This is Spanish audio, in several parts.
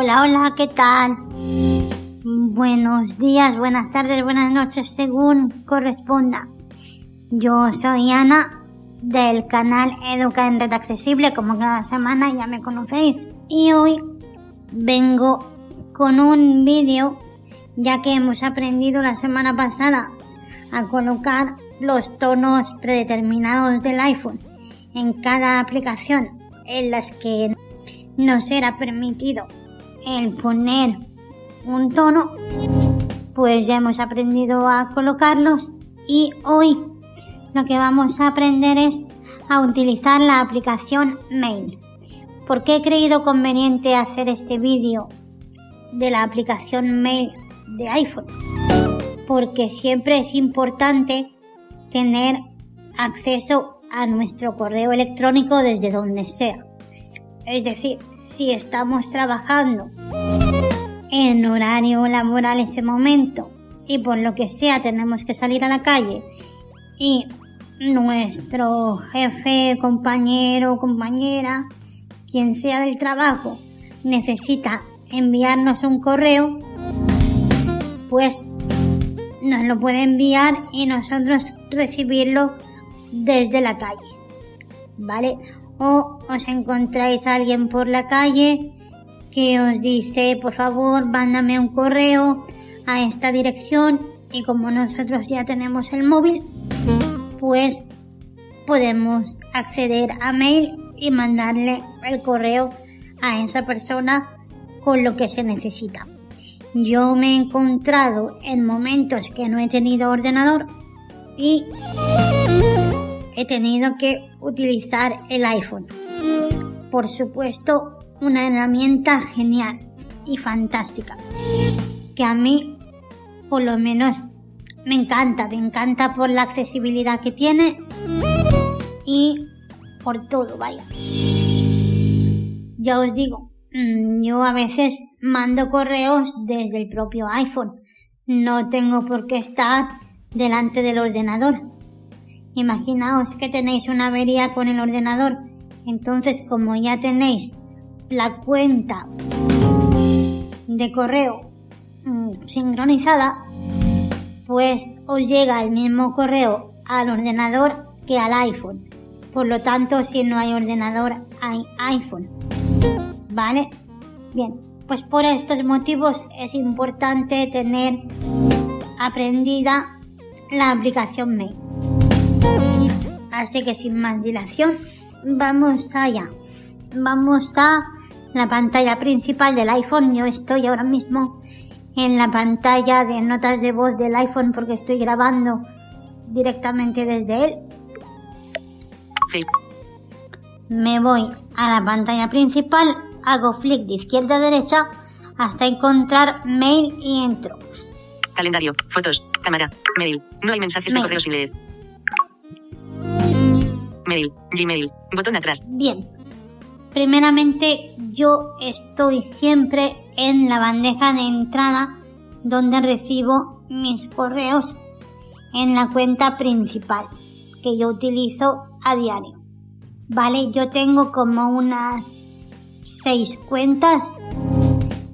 Hola, hola, ¿qué tal? Buenos días, buenas tardes, buenas noches, según corresponda. Yo soy Ana del canal Educa en Red Accesible, como cada semana ya me conocéis. Y hoy vengo con un vídeo, ya que hemos aprendido la semana pasada a colocar los tonos predeterminados del iPhone en cada aplicación en las que nos era permitido el poner un tono, pues ya hemos aprendido a colocarlos y hoy lo que vamos a aprender es a utilizar la aplicación Mail. ¿Por qué he creído conveniente hacer este vídeo de la aplicación Mail de iPhone? Porque siempre es importante tener acceso a nuestro correo electrónico desde donde sea. Es decir, si estamos trabajando en horario laboral ese momento y por lo que sea tenemos que salir a la calle y nuestro jefe, compañero, compañera, quien sea del trabajo, necesita enviarnos un correo, pues nos lo puede enviar y nosotros recibirlo desde la calle. ¿Vale? O os encontráis a alguien por la calle que os dice, por favor, mándame un correo a esta dirección y como nosotros ya tenemos el móvil, pues podemos acceder a mail y mandarle el correo a esa persona con lo que se necesita. Yo me he encontrado en momentos que no he tenido ordenador y he tenido que utilizar el iPhone. Por supuesto, una herramienta genial y fantástica que a mí por lo menos me encanta, me encanta por la accesibilidad que tiene y por todo, vaya. Ya os digo, mm, yo a veces mando correos desde el propio iPhone. No tengo por qué estar delante del ordenador. Imaginaos que tenéis una avería con el ordenador. Entonces, como ya tenéis la cuenta de correo mm, sincronizada, pues os llega el mismo correo al ordenador que al iPhone. Por lo tanto, si no hay ordenador, hay iPhone. ¿Vale? Bien, pues por estos motivos es importante tener aprendida la aplicación Mail. Así que sin más dilación, vamos allá. Vamos a la pantalla principal del iPhone. Yo estoy ahora mismo en la pantalla de notas de voz del iPhone porque estoy grabando directamente desde él. Me voy a la pantalla principal, hago flick de izquierda a derecha hasta encontrar mail y entro. Calendario, fotos, cámara, mail. No hay mensajes de correo sin leer. Mail, Gmail, botón atrás. Bien. Primeramente, yo estoy siempre en la bandeja de entrada donde recibo mis correos en la cuenta principal que yo utilizo a diario. Vale, yo tengo como unas seis cuentas.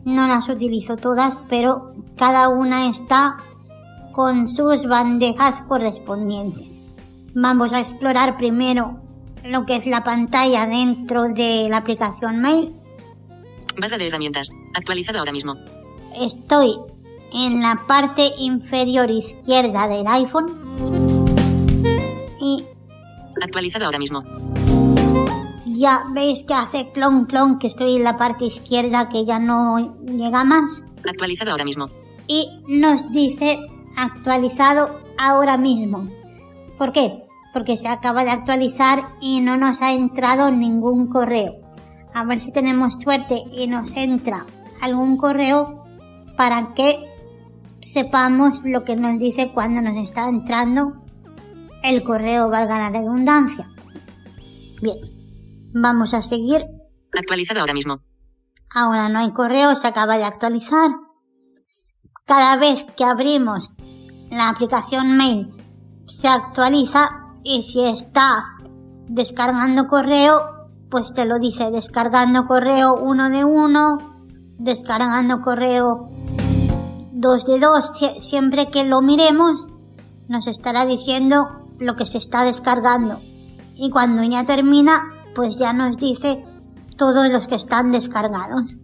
No las utilizo todas, pero cada una está con sus bandejas correspondientes. Vamos a explorar primero lo que es la pantalla dentro de la aplicación Mail. Barra de herramientas. Actualizado ahora mismo. Estoy en la parte inferior izquierda del iPhone y Actualizado ahora mismo. ya veis que hace clon clon que estoy en la parte izquierda que ya no llega más Actualizado ahora mismo. y nos dice actualizado ahora mismo. ¿Por qué? Porque se acaba de actualizar y no nos ha entrado ningún correo. A ver si tenemos suerte y nos entra algún correo para que sepamos lo que nos dice cuando nos está entrando el correo, valga la redundancia. Bien, vamos a seguir. Actualizado ahora mismo. Ahora no hay correo, se acaba de actualizar. Cada vez que abrimos la aplicación mail se actualiza y si está descargando correo, pues te lo dice descargando correo uno de uno, descargando correo 2 de 2, siempre que lo miremos nos estará diciendo lo que se está descargando. Y cuando ya termina, pues ya nos dice todos los que están descargados.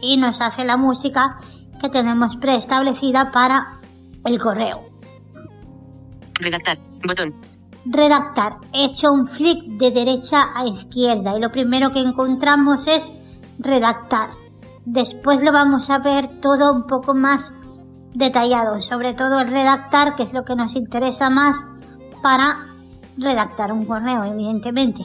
Y nos hace la música que tenemos preestablecida para el correo. Redactar. Botón. Redactar. He hecho un flick de derecha a izquierda y lo primero que encontramos es redactar. Después lo vamos a ver todo un poco más detallado, sobre todo el redactar, que es lo que nos interesa más para redactar un correo, evidentemente.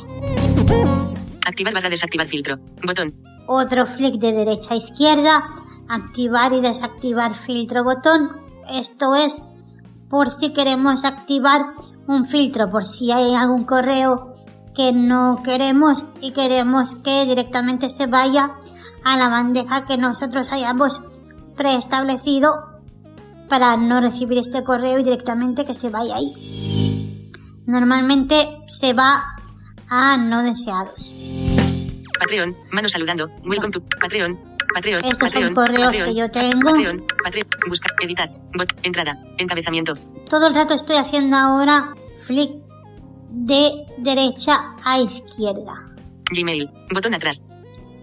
Activar barra desactivar filtro. Botón. Otro flick de derecha a izquierda. Activar y desactivar filtro botón. Esto es por si queremos activar un filtro, por si hay algún correo que no queremos y queremos que directamente se vaya a la bandeja que nosotros hayamos preestablecido para no recibir este correo y directamente que se vaya ahí. Normalmente se va a no deseados. Patreon, mano saludando. Welcome to Patreon. Patreon. Estos Patreon, son correos Patreon, que yo tengo. Patreon, Patreon, buscar, editar, bot, entrada, encabezamiento, Todo el rato estoy haciendo ahora flick de derecha a izquierda. Gmail, botón atrás,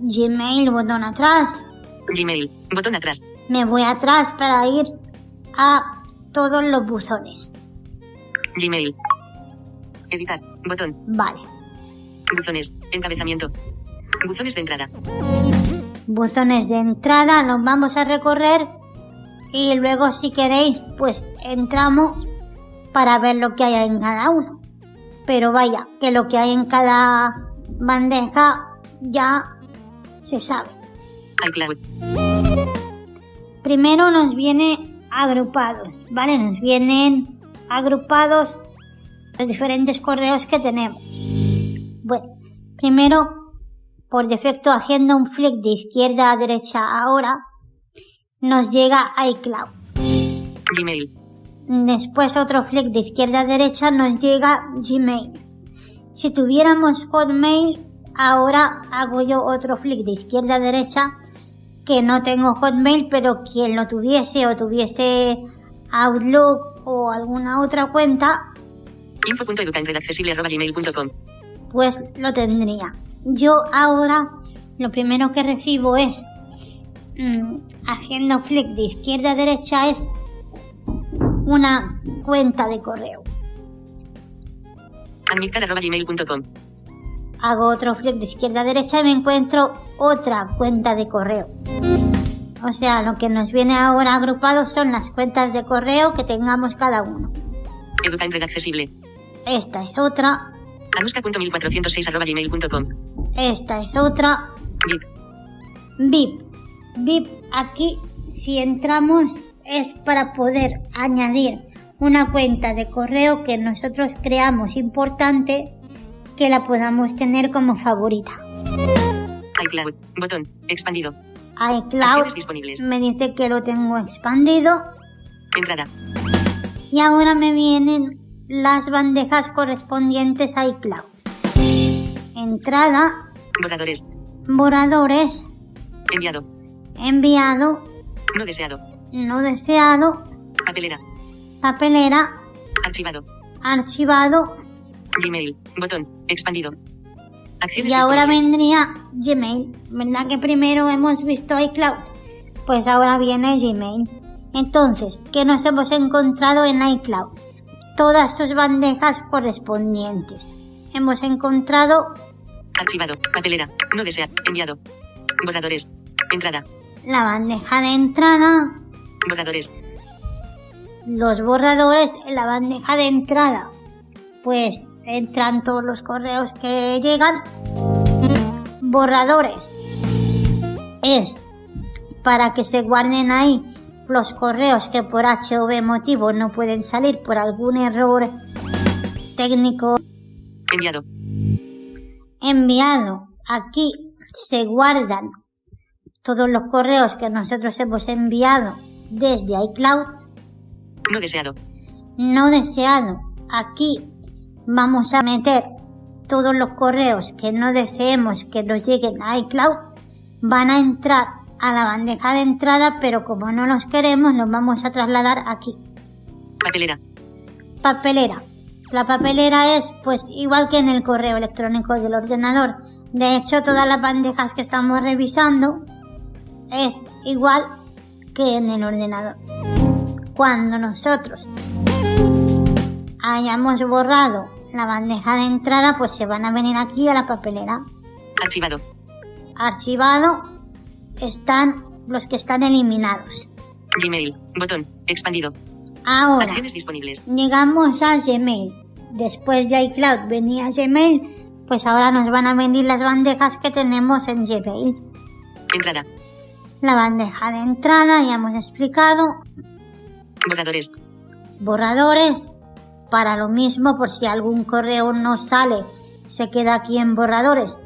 Gmail, botón atrás. Gmail, botón atrás, Me voy atrás para ir a todos los buzones. Gmail. Editar, botón, Vale. buzones, encabezamiento, buzones de entrada, Buzones de entrada los vamos a recorrer y luego si queréis pues entramos para ver lo que hay en cada uno. Pero vaya, que lo que hay en cada bandeja ya se sabe. iCloud, Primero nos viene agrupados, ¿vale? Nos vienen agrupados los diferentes correos que tenemos. Bueno, primero, por defecto, haciendo un flick de izquierda a derecha ahora, nos llega iCloud. Gmail, Después otro flick de izquierda a derecha nos llega Gmail. Si tuviéramos Hotmail, ahora hago yo otro flick de izquierda a derecha que no tengo Hotmail, pero quien lo tuviese o tuviese Outlook o alguna otra cuenta, pues lo tendría. Yo ahora lo primero que recibo es mm, haciendo flick de izquierda a derecha es una cuenta de correo. admitcar.gmail.com, Hago otro flick de izquierda a derecha y me encuentro otra cuenta de correo. O sea, lo que nos viene ahora agrupado son las cuentas de correo que tengamos cada uno. educaenredaccesible, Esta es otra, anuska.1406.gmail.com, esta es otra, VIP, VIP. VIP aquí, si entramos, es para poder añadir una cuenta de correo que nosotros creamos importante que la podamos tener como favorita. iCloud, botón, expandido, iCloud disponibles. me dice que lo tengo expandido entrada, y ahora me vienen las bandejas correspondientes a iCloud. Entrada, borradores, borradores, enviado, enviado, no deseado, no deseado, papelera, papelera, archivado, archivado. Gmail, botón, expandido, acciones y ahora vendría Gmail. ¿Verdad que primero hemos visto iCloud? Pues ahora viene Gmail. Entonces, ¿qué nos hemos encontrado en iCloud? Todas sus bandejas correspondientes. Hemos encontrado Archivado. Papelera. No deseado. Enviado. Borradores. Entrada. la bandeja de entrada, Borradores. los borradores en la bandeja de entrada. Pues entran todos los correos que llegan. Borradores. Es para que se guarden ahí los correos que por H o B motivo no pueden salir por algún error técnico Enviado. Enviado. Aquí se guardan todos los correos que nosotros hemos enviado desde iCloud No deseado. no deseado. Aquí vamos a meter todos los correos que no deseemos que nos lleguen a iCloud. Van a entrar a la bandeja de entrada, pero como no los queremos, los vamos a trasladar aquí. Papelera. Papelera. La papelera es pues igual que en el correo electrónico del ordenador. De hecho, todas las bandejas que estamos revisando es igual que en el ordenador. Cuando nosotros hayamos borrado la bandeja de entrada, pues se van a venir aquí a la papelera. Archivado. Archivado están los que están eliminados. Gmail. Botón. Expandido. Ahora Acciones disponibles. llegamos a Gmail. Después de iCloud venía Gmail, pues ahora nos van a venir las bandejas que tenemos en Gmail. Entrada. La bandeja de entrada, ya hemos explicado. Borradores. Borradores, para lo mismo, por si algún correo no sale, se queda aquí en borradores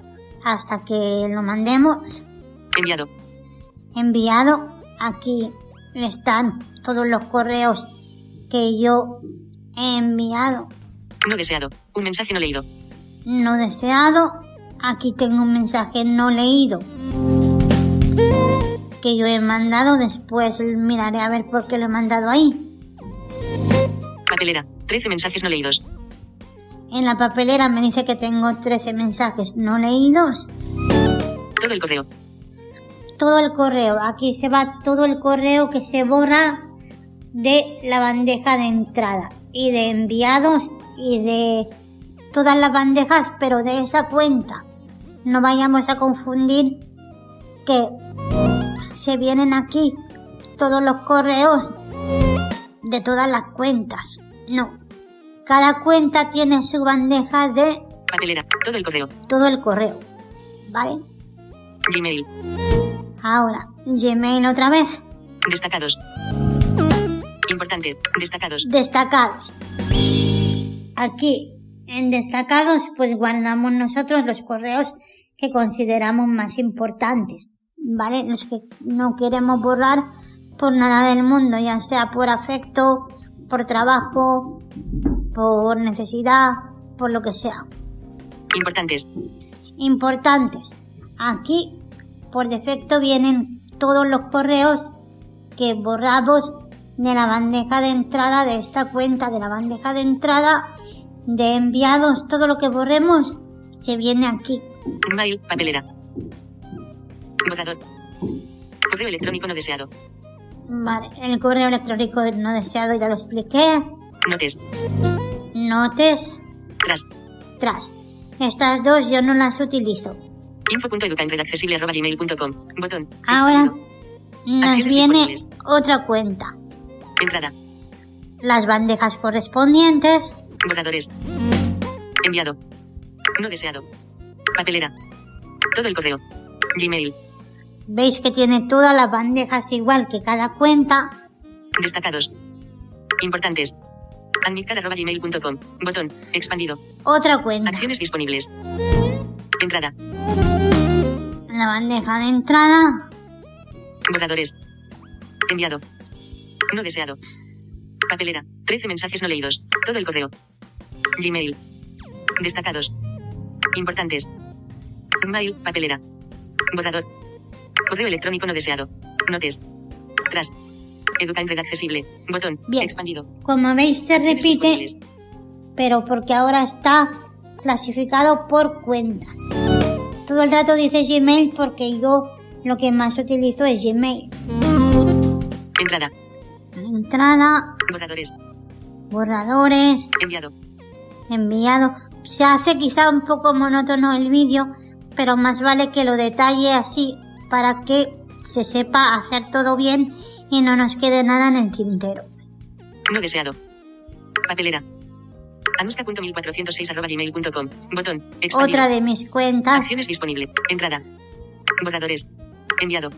hasta que lo mandemos. Enviado. Enviado, aquí están todos los correos que yo he enviado. No deseado. Un mensaje no leído. No deseado, aquí tengo un mensaje no leído que yo he mandado, después miraré a ver por qué lo he mandado ahí. Papelera. 13 mensajes no leídos. En la papelera me dice que tengo 13 mensajes no leídos. Todo el correo. Todo el correo, aquí se va todo el correo que se borra de la bandeja de entrada y de enviados y de todas las bandejas, pero de esa cuenta. No vayamos a confundir que se vienen aquí todos los correos de todas las cuentas. No. Cada cuenta tiene su bandeja de Papelera. Todo el correo. todo el correo. ¿Vale? Gmail. Ahora, Gmail otra vez. Destacados. Importante. Destacados. Destacados. Aquí, en destacados, pues guardamos nosotros los correos que consideramos más importantes. ¿Vale? Los que no queremos borrar por nada del mundo, ya sea por afecto, por trabajo, por necesidad, por lo que sea. Importantes. Importantes. Aquí, por defecto, vienen todos los correos que borramos de la bandeja de entrada de esta cuenta, de la bandeja de entrada de enviados, todo lo que borremos se viene aquí. Mail. Papelera. Borrador. Correo electrónico no deseado. Vale, el correo electrónico no deseado ya lo expliqué. Notes. Notes, Tras. tras. Estas dos yo no las utilizo. Info.educaenredaccesible.gmail.com. Botón. Ahora nos viene otra cuenta. Entrada. Las bandejas correspondientes, Borradores. Enviado. No deseado. Papelera. Todo el correo. Gmail. veis que tiene todas las bandejas igual que cada cuenta. Destacados. Importantes. admitcar.gmail.com. Botón. Expandido. Otra cuenta. Acciones disponibles. Entrada. La bandeja de entrada, Borradores. Enviado. No deseado. Papelera. 13 mensajes no leídos. Todo el correo. Gmail. Destacados. Importantes. Mail. Papelera. Borrador. Correo electrónico no deseado. Notes. Tras. Educa en red accesible. Botón. Bien. Expandido. como veis, se repite, pero porque ahora está clasificado por cuentas. Todo el rato dice Gmail porque yo lo que más utilizo es Gmail. Entrada. Entrada, Borradores. borradores, Enviado. enviado. Se hace quizá un poco monótono el vídeo, pero más vale que lo detalle así para que se sepa hacer todo bien y no nos quede nada en el tintero. No deseado. Papelera. anuska.1406.gmail.com. Botón. Expandido. Otra de mis cuentas, Acciones disponible. Entrada. Borradores. Enviado.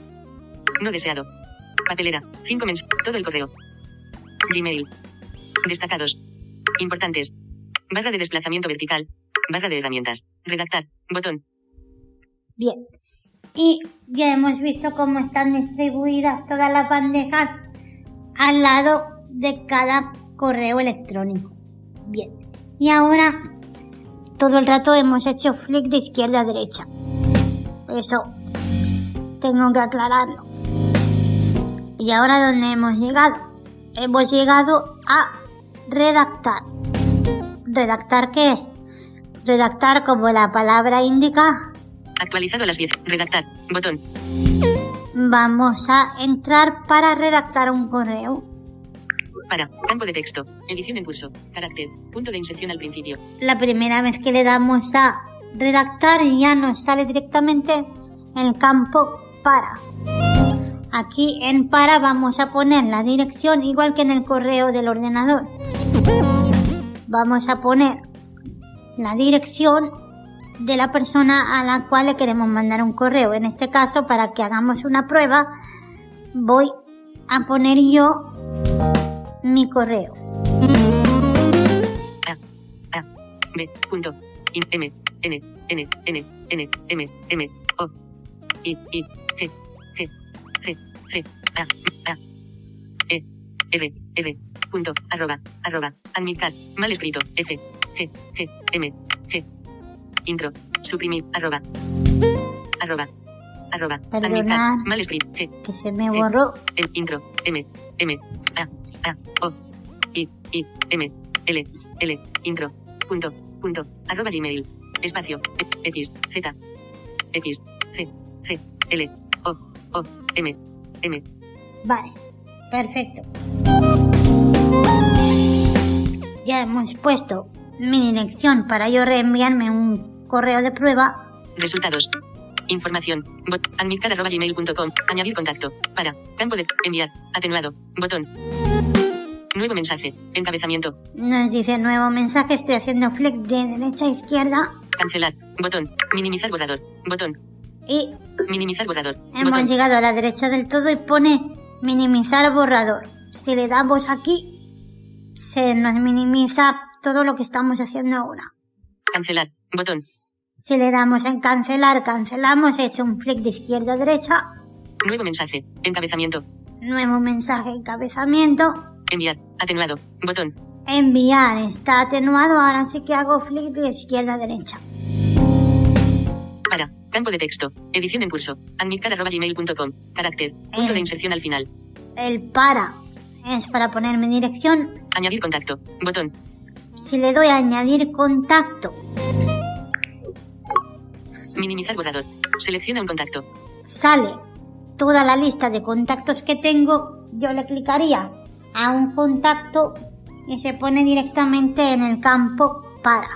No deseado. Papelera. 5 mens. Todo el correo. Gmail. Destacados. Importantes. Barra de desplazamiento vertical. Barra de herramientas. Redactar. Botón. Bien. Y ya hemos visto cómo están distribuidas todas las bandejas al lado de cada correo electrónico. Bien. Y ahora todo el rato hemos hecho flick de izquierda a derecha. Eso tengo que aclararlo. ¿Y ahora dónde hemos llegado? Hemos llegado a redactar. ¿Redactar qué es? Redactar como la palabra indica. Actualizado a las 10. Redactar. Botón. Vamos a entrar para redactar un correo. Para. Campo de texto. Edición en curso. Carácter. Punto de inserción al principio. La primera vez que le damos a redactar ya nos sale directamente el campo para. Aquí en para vamos a poner la dirección igual que en el correo del ordenador. Vamos a poner la dirección de la persona a la cual le queremos mandar un correo. En este caso, para que hagamos una prueba, voy a poner yo mi correo. A. A. In, M. N. N. N. N. M. O. I. I. G. C. A. A. E. R. R. Punto. Arroba. Arroba. Admitcat. Mal escrito. F. G. G. M. G. Intro. Suprimir. Arroba. Arroba. Arroba. Admitcat. Mal escrito. G. Que se me borró. El intro. M. M. A. A. O. I. I. M. L. L. Intro. Punto. Punto. Arroba Gmail. Espacio. X. Z. X. C. C. L. O. O. M. M. Vale, perfecto. Ya hemos puesto mi dirección para yo reenviarme un correo de prueba. Resultados. Información. Bot. Añadir contacto. Para. Campo de. Enviar. Atenuado. Botón. Nuevo mensaje. Encabezamiento. Nos dice nuevo mensaje, estoy haciendo flick de derecha a izquierda Cancelar. Botón. Minimizar borrador. Botón. Y Minimizar borrador. hemos Botón. llegado a la derecha del todo y pone minimizar borrador. Si le damos aquí, se nos minimiza todo lo que estamos haciendo ahora. Cancelar. Botón. Si le damos en cancelar, cancelamos, he hecho un flick de izquierda a derecha, Nuevo mensaje. Encabezamiento. nuevo mensaje encabezamiento, Enviar. Atenuado. Botón. enviar está atenuado, ahora sí que hago flick de izquierda a derecha. Campo de texto. Edición en curso. admitcar.gmail.com. Carácter. Punto Eh. de inserción al final. El para es para poner mi dirección. Añadir contacto. Botón. Si le doy a añadir contacto, Minimizar borrador. Selecciona un contacto. sale toda la lista de contactos que tengo, yo le clicaría a un contacto y se pone directamente en el campo para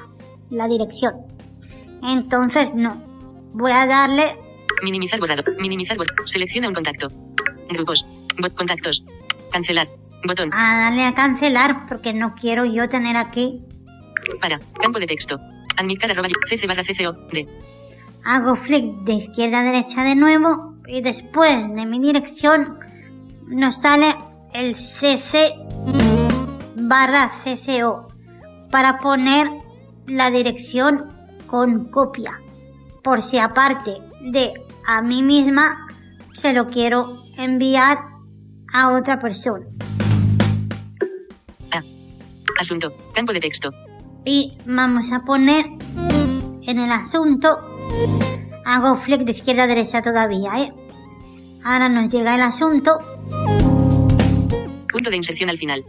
la dirección. Entonces no, voy a darle Minimizar borrador. Minimizar borrador. Selecciona un contacto. Grupos. Bot contactos. Cancelar. Botón. a darle a cancelar porque no quiero yo tener aquí. Para. Campo de texto. Admitcar arroba cc barra cco. D. Hago flick de izquierda a derecha de nuevo y después de mi dirección nos sale el cc barra cco para poner la dirección con copia por si aparte de a mí misma se lo quiero enviar a otra persona A. Asunto. Campo de texto. y vamos a poner en el asunto hago flick de izquierda a derecha todavía ¿eh? ahora nos llega el asunto Punto de inserción al final.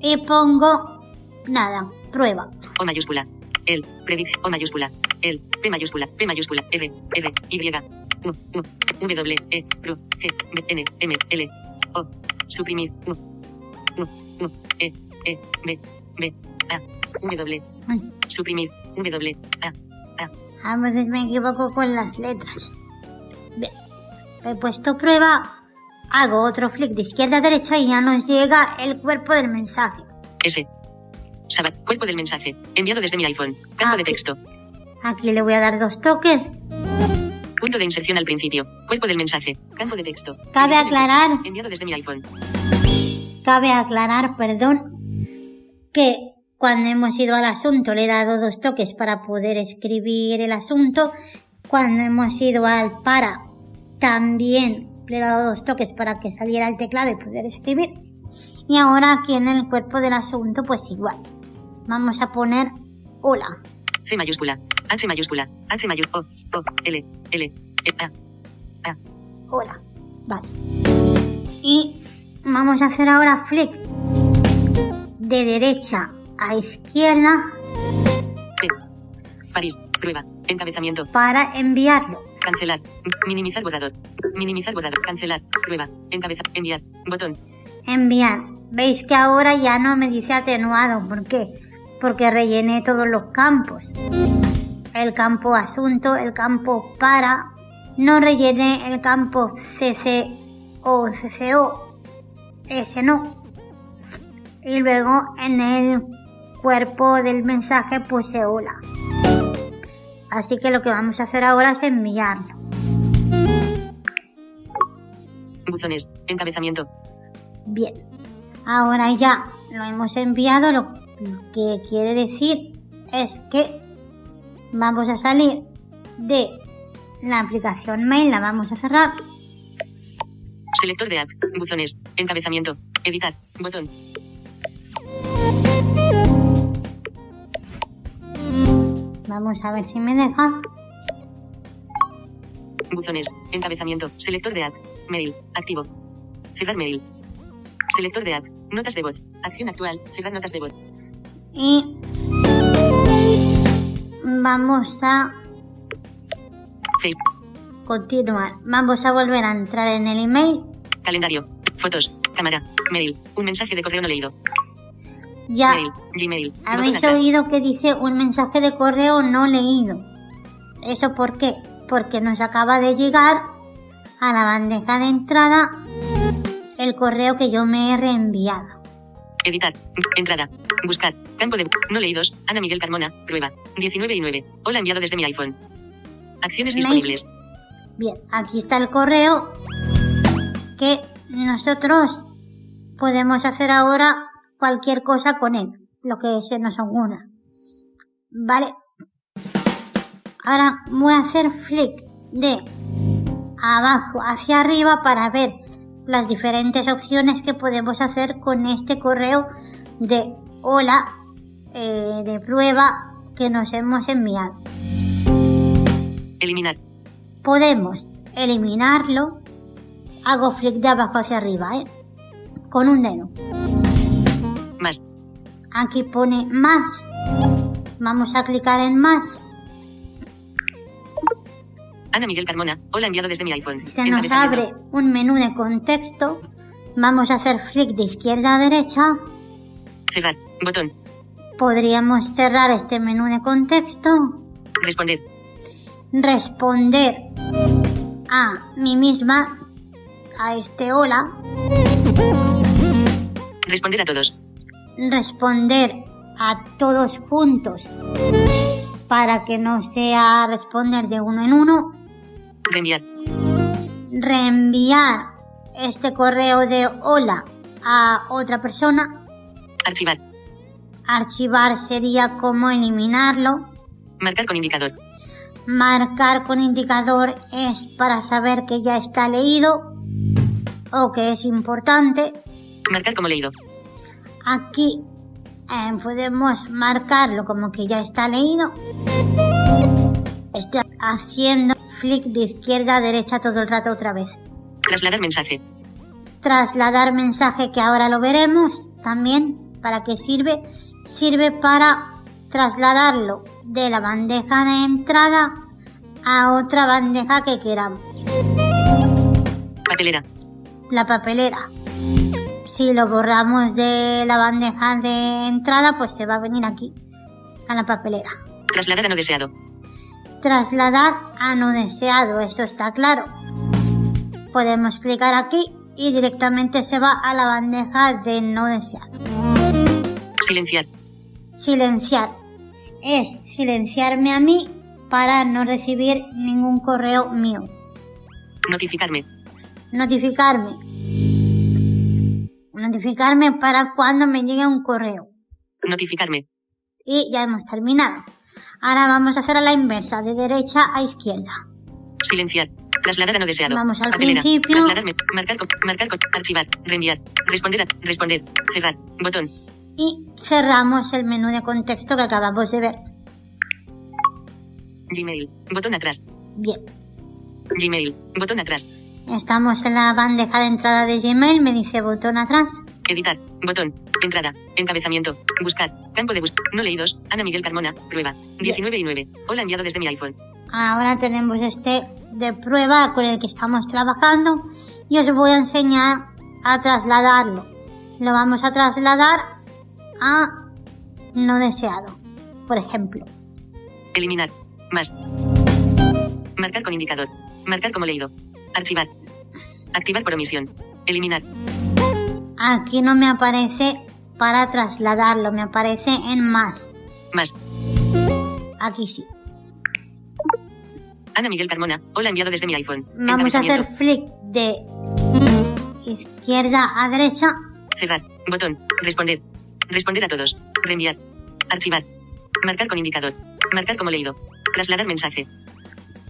y pongo nada prueba O mayúscula. El. Predicción. O mayúscula. El. P mayúscula. P mayúscula. R. R. Y. U. U. W. E. R. G. B, N. M. L. O. Suprimir. U. U. U. E. E. B. B. A. W. Suprimir. W. A. A. a veces me equivoco con las letras bien he puesto prueba hago otro flick de izquierda a derecha y ya nos llega el cuerpo del mensaje S. Sabat. Cuerpo del mensaje. Enviado desde mi iPhone. Campo Ah, de ok. texto. aquí le voy a dar dos toques Punto de inserción al principio. Cuerpo del mensaje. Campo de texto. Cabe aclarar- Enviado desde mi iPhone. Cabe aclarar, perdón, que cuando hemos ido al asunto le he dado dos toques para poder escribir el asunto. Cuando hemos ido al para también le he dado dos toques para que saliera el teclado y poder escribir. Y ahora aquí en el cuerpo del asunto pues igual. Vamos a poner hola. C mayúscula. H mayúscula. H mayúscula. O. O. L. L. E. A. A. Hola. Vale. Y vamos a hacer ahora flick de derecha a izquierda P. París. Prueba. Encabezamiento. para enviarlo. Cancelar. Minimizar borrador. Minimizar borrador. Cancelar. Prueba. Encabezar. Enviar. Botón. Enviar. Veis que ahora ya no me dice atenuado. ¿Por qué? Porque rellené todos los campos. El campo asunto, el campo para. No rellené el campo CC o CCO. Ese no. Y luego en el cuerpo del mensaje puse hola. Así que lo que vamos a hacer ahora es enviarlo. Buzones. Encabezamiento. Bien, ahora ya lo hemos enviado, lo que quiere decir es que vamos a salir de la aplicación mail, la vamos a cerrar, Selector de app. Buzones. Encabezamiento. Editar. Botón. vamos a ver si me deja, Buzones. Encabezamiento. Selector de app. Mail. Activo. Cerrar mail. Selector de app. Notas de voz. Acción actual. Cerrar notas de voz. Y vamos a continuar, vamos a volver a entrar en el email, Calendario. Fotos. Cámara. Mail. Un mensaje de correo no leído. ya Mail. Gmail. Habéis oído que dice un mensaje de correo no leído. ¿Eso por qué? Porque nos acaba de llegar a la bandeja de entrada el correo que yo me he reenviado. Editar. Entrada. Buscar. Campo de. No leídos. Ana Miguel Carmona. Prueba. 19 y 9. Hola enviado desde mi iPhone. Acciones disponibles. Bien, aquí está el correo que nosotros podemos hacer ahora cualquier cosa con él, lo que se nos ocurra. Vale. Ahora voy a hacer flick de abajo hacia arriba para ver las diferentes opciones que podemos hacer con este correo de hola eh, de prueba que nos hemos enviado. Eliminar. podemos eliminarlo. Hago flick de abajo hacia arriba, ¿eh? Con un dedo. Más. Aquí pone más. Vamos a clicar en más. Ana Miguel Carmona. Hola enviado desde mi iPhone. Se nos abre un menú de contexto. Vamos a hacer flick de izquierda a derecha. Cerrar. Botón. Podríamos cerrar este menú de contexto. Responder. Responder a mí misma, a este hola. Responder a todos. responder a todos juntos para que no sea responder de uno en uno, Reenviar. reenviar este correo de hola a otra persona, Archivar. archivar sería como eliminarlo, Marcar con indicador. marcar con indicador es para saber que ya está leído o que es importante. Marcar como leído. Aquí eh, podemos marcarlo como que ya está leído. Estoy haciendo flick de izquierda a derecha todo el rato otra vez. Trasladar mensaje. Trasladar mensaje que ahora lo veremos también. ¿Para qué sirve? Sirve para trasladarlo de la bandeja de entrada a otra bandeja que queramos. Papelera. La papelera. Si lo borramos de la bandeja de entrada, pues se va a venir aquí, a la papelera. Trasladar a no deseado. Trasladar a no deseado, eso está claro. Podemos clicar aquí y directamente se va a la bandeja de no deseado. Silenciar. Silenciar. Es silenciarme a mí para no recibir ningún correo mío. Notificarme. Notificarme. Notificarme para cuando me llegue un correo. Notificarme. Y ya hemos terminado. Ahora vamos a hacer a la inversa, de derecha a izquierda. Silenciar. Trasladar a no deseado. Vamos al Papelera. principio. Trasladarme. Marcar con. Marcar con. Archivar. Reenviar. Responder a. Responder. Cerrar. Botón. Y cerramos el menú de contexto que acabamos de ver. Gmail. Botón atrás. Bien. Gmail. Botón atrás. Estamos en la bandeja de entrada de Gmail, me dice botón atrás. Editar. Botón. Entrada. Encabezamiento. Buscar. Campo de búsqueda. No leídos. Ana Miguel Carmona. Prueba. 19 y 9. Hola enviado desde mi iPhone. Ahora tenemos este de prueba con el que estamos trabajando y os voy a enseñar a trasladarlo. Lo vamos a trasladar a no deseado, por ejemplo. Eliminar. Más. Marcar con indicador. Marcar como leído. Archivar. Activar por omisión. Eliminar. Aquí no me aparece para trasladarlo, me aparece en más. Más. Aquí sí. Ana Miguel Carmona. Hola enviado desde mi iPhone. Vamos a hacer flick de izquierda a derecha. Cerrar. Botón. Responder. Responder a todos. Reenviar. Archivar. Marcar con indicador. Marcar como leído. Trasladar mensaje.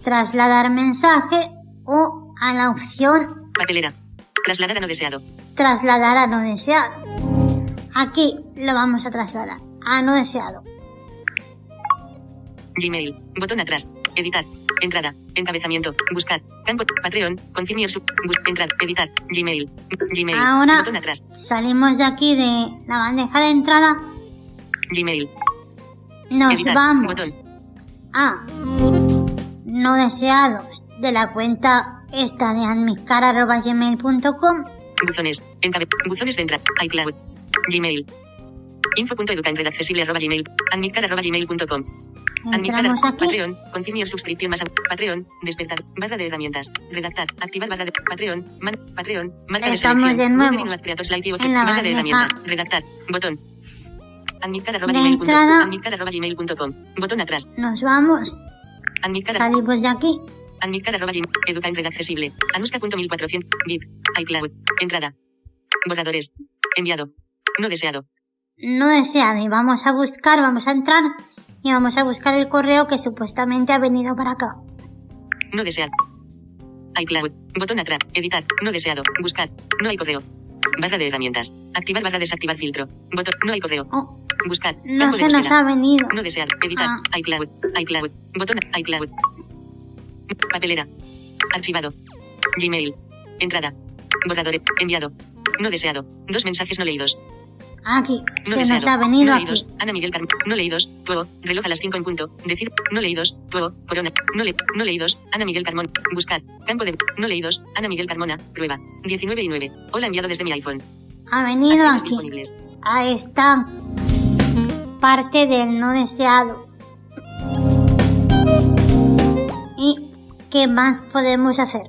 Trasladar mensaje o a la opción Papelera. Trasladar a no deseado. Trasladar a no deseado. Aquí lo vamos a trasladar a no deseado. Gmail. Botón atrás. Editar. Entrada. Encabezamiento. Buscar. Campo. Patreon. Confirm your sub. Entrar. Editar. Gmail. Gmail. Ahora Botón atrás. salimos de aquí de la bandeja de entrada. Gmail. Nos Editar. vamos Botón. a no deseados de la cuenta esta de admiscar.gmail.com Buzones. Encabe. Buzones de entrada. iCloud. Gmail. Info.educaenredaccesible arroba gmail. Admitcar. Patreon. Confirm your subscription más. Patreon. Despertar. Barra de herramientas. Redactar. Activar barra de Patreon. Man, Patreon. Marca Estamos de selección. de nuevo Creators Live en la Barra de herramientas. Redactar. Botón. Admitcar arroba De gmail.com. entrada. Admitcar arroba gmail.com. Botón atrás. Nos vamos, Admitcar. salimos de aquí. Admitcar arroba gmail. Educa en red accesible. Anuska.1400. VIP. iCloud. Entrada. Borradores. Enviado. No deseado. No deseado y vamos a buscar, vamos a entrar y vamos a buscar el correo que supuestamente ha venido para acá. No deseado. iCloud. Botón atrás. Editar. No deseado. Buscar. No hay correo. Barra de herramientas. Activar barra desactivar filtro. Botón. No hay correo. Oh, Buscar. no se nos ha venido. No deseado. Editar. Ah. iCloud. iCloud. Botón. iCloud. Papelera. Archivado. Gmail. Entrada. Borradores. Enviado. No deseado. Dos mensajes no leídos. Aquí, No se nos ha venido no aquí. leídos. Ana Miguel Carmen. No leídos. Tuego. Reloj a las 5 en punto. Decir. No leídos. Tuego. Corona. No, le, no leídos. Ana Miguel Carmón. Buscar. Campo de. No leídos. Ana Miguel Carmona. Prueba. 19 y 9. Hola enviado desde mi iPhone. Ha venido Acciones aquí. disponibles. A esta parte del no deseado. ¿Y qué más podemos hacer?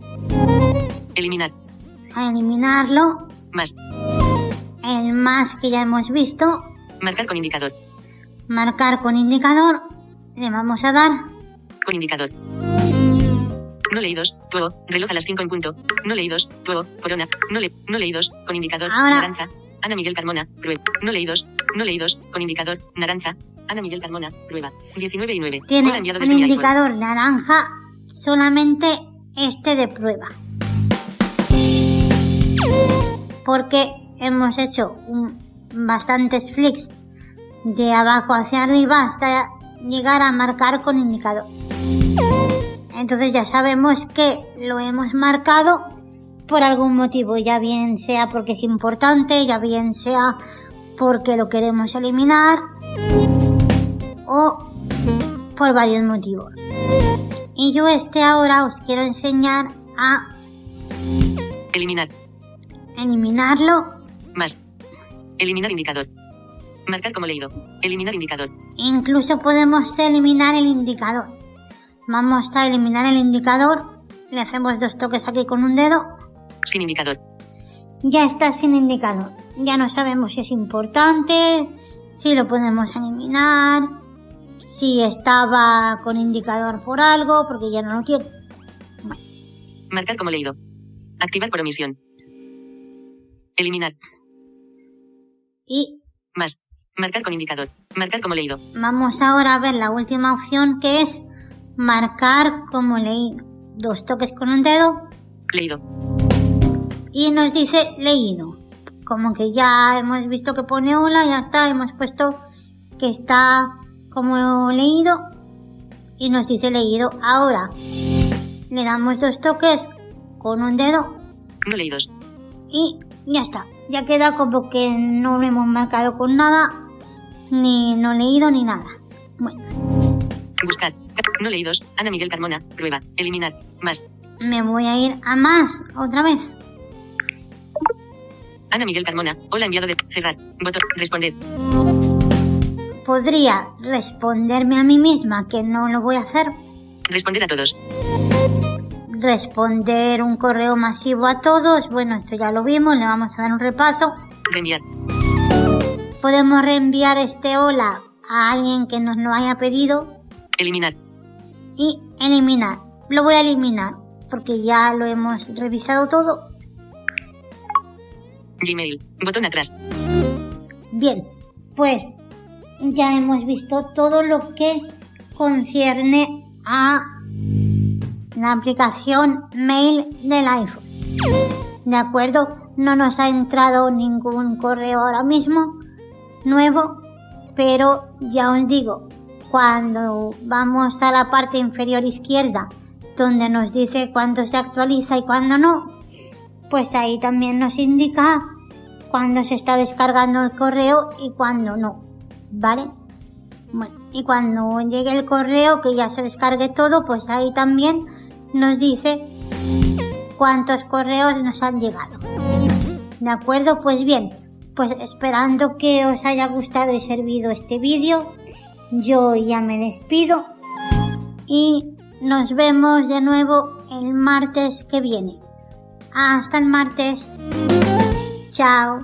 Eliminar. A eliminarlo, Más. el más que ya hemos visto, Marcar con indicador. marcar con indicador, le vamos a dar Con indicador. No leídos. Tuego. Reloj a las 5 en punto. No leídos. Tuego. Corona. No, le, no leídos. Con indicador. Ahora- Naranja. Ana Miguel Carmona. Prueba. No leídos. No leídos. Con indicador. Naranja. Ana Miguel Carmona. Prueba. 19 y 9. Tiene un indicador naranja, solamente este de prueba. Porque hemos hecho bastantes flicks de abajo hacia arriba hasta llegar a marcar con indicador. Entonces ya sabemos que lo hemos marcado por algún motivo, ya bien sea porque es importante, ya bien sea porque lo queremos eliminar o por varios motivos. Y yo este ahora os quiero enseñar a Eliminar. Eliminarlo. Más. Eliminar indicador. Marcar como leído. Eliminar indicador. Incluso podemos eliminar el indicador. Vamos a eliminar el indicador. Le hacemos dos toques aquí con un dedo. Sin indicador. Ya está sin indicador. Ya no sabemos si es importante, si lo podemos eliminar, si estaba con indicador por algo, porque ya no lo tiene. Bueno, Marcar como leído. Activar por omisión. Eliminar. y Más. Marcar con indicador. Marcar como leído. Vamos ahora a ver la última opción que es marcar como leído. Dos toques con un dedo Leído. y nos dice leído. Como que ya hemos visto que pone hola, ya está, hemos puesto que está como leído y nos dice leído. Ahora le damos dos toques con un dedo No leídos. y ya está. Ya queda como que no lo hemos marcado con nada, ni no leído ni nada. Bueno, Buscar. Ca- No leídos. Ana Miguel Carmona. Prueba. Eliminar. Más. me voy a ir a más otra vez. Ana Miguel Carmona. Hola enviado de. Cerrar. Botón. Responder. Podría responderme a mí misma que no lo voy a hacer. Responder a todos. Responder un correo masivo a todos. Bueno, esto ya lo vimos, le vamos a dar un repaso. Reenviar. Podemos reenviar este hola a alguien que nos lo haya pedido Eliminar. y eliminar. Lo voy a eliminar porque ya lo hemos revisado todo. Gmail. Botón atrás. Bien, pues ya hemos visto todo lo que concierne a la aplicación mail del iPhone. De acuerdo, no nos ha entrado ningún correo ahora mismo nuevo, pero ya os digo, cuando vamos a la parte inferior izquierda, donde nos dice cuándo se actualiza y cuándo no, pues ahí también nos indica cuándo se está descargando el correo y cuándo no, ¿vale? Bueno, y cuando llegue el correo que ya se descargue todo, pues ahí también nos dice cuántos correos nos han llegado. ¿De acuerdo? Pues bien, pues esperando que os haya gustado y servido este vídeo, yo ya me despido y nos vemos de nuevo el martes que viene. Hasta el martes. Chao.